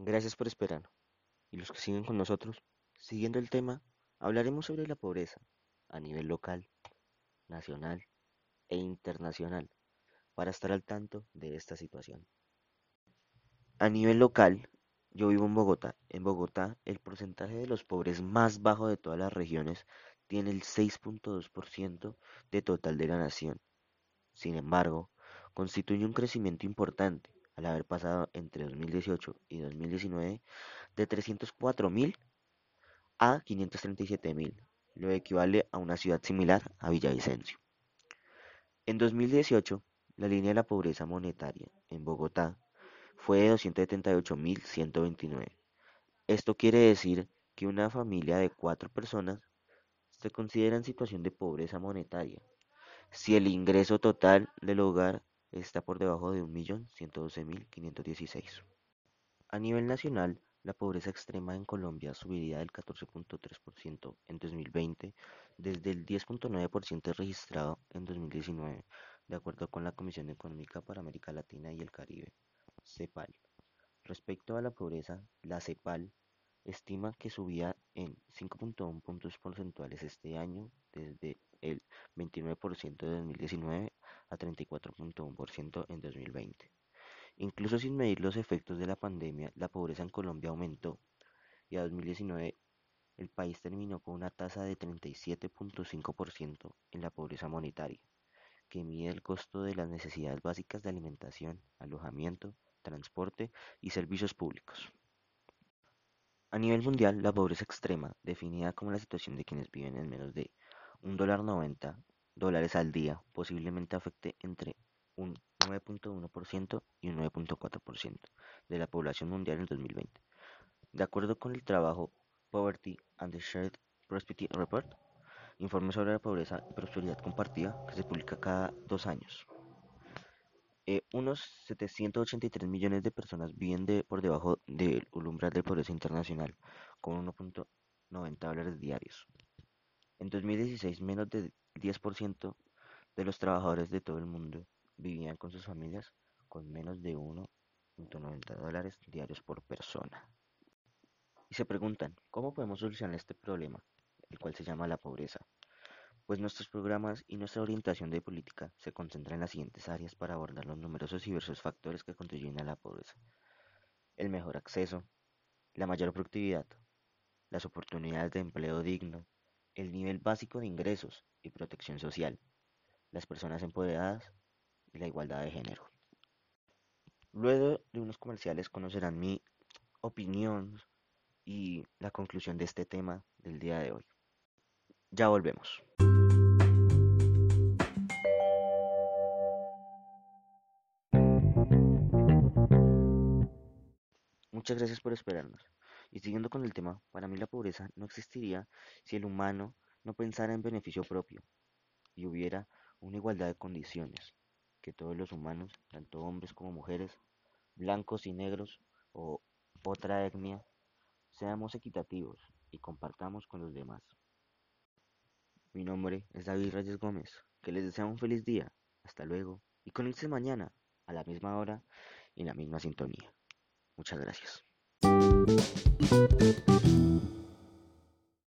Gracias por esperar. Y los que siguen con nosotros, siguiendo el tema, hablaremos sobre la pobreza a nivel local, nacional e internacional para estar al tanto de esta situación. A nivel local, yo vivo en Bogotá. En Bogotá, el porcentaje de los pobres más bajo de todas las regiones tiene el 6.2% de total de la nación. Sin embargo, constituye un crecimiento importante al haber pasado entre 2018 y 2019 de 304.000 a 537.000, lo equivale a una ciudad similar a Villavicencio. En 2018, la línea de la pobreza monetaria en Bogotá fue de 278.129. Esto quiere decir que una familia de cuatro personas se considera en situación de pobreza monetaria si el ingreso total del hogar está por debajo de 1.112.516. A nivel nacional, la pobreza extrema en Colombia subiría del 14.3% en 2020 desde el 10.9% registrado en 2019, de acuerdo con la Comisión Económica para América Latina y el Caribe, CEPAL. Respecto a la pobreza, la CEPAL estima que subía en 5.1 puntos porcentuales este año desde el 29% de 2019 a 34.1% en 2020. Incluso sin medir los efectos de la pandemia, la pobreza en Colombia aumentó y a 2019 el país terminó con una tasa de 37.5% en la pobreza monetaria, que mide el costo de las necesidades básicas de alimentación, alojamiento, transporte y servicios públicos. A nivel mundial, la pobreza extrema, definida como la situación de quienes viven en menos de un dólar 90 dólares al día posiblemente afecte entre un 9.1% y un 9.4% de la población mundial en 2020. De acuerdo con el trabajo Poverty and the Shared Prosperity Report, informe sobre la pobreza y prosperidad compartida que se publica cada dos años. Eh, unos 783 millones de personas viven por debajo del umbral de pobreza internacional, con 1.90 dólares diarios. En 2016, menos del 10% de los trabajadores de todo el mundo vivían con sus familias con menos de 1.90 dólares diarios por persona. Y se preguntan, ¿cómo podemos solucionar este problema, el cual se llama la pobreza? Pues nuestros programas y nuestra orientación de política se concentran en las siguientes áreas para abordar los numerosos y diversos factores que contribuyen a la pobreza. El mejor acceso, la mayor productividad, las oportunidades de empleo digno, el nivel básico de ingresos y protección social, las personas empoderadas y la igualdad de género. Luego de unos comerciales conocerán mi opinión y la conclusión de este tema del día de hoy. Ya volvemos. Muchas gracias por esperarnos. Y siguiendo con el tema, para mí la pobreza no existiría si el humano no pensara en beneficio propio y hubiera una igualdad de condiciones, que todos los humanos, tanto hombres como mujeres, blancos y negros o otra etnia, seamos equitativos y compartamos con los demás. Mi nombre es David Reyes Gómez, que les deseo un feliz día, hasta luego y conéctense mañana a la misma hora y en la misma sintonía. Muchas gracias. Thank you.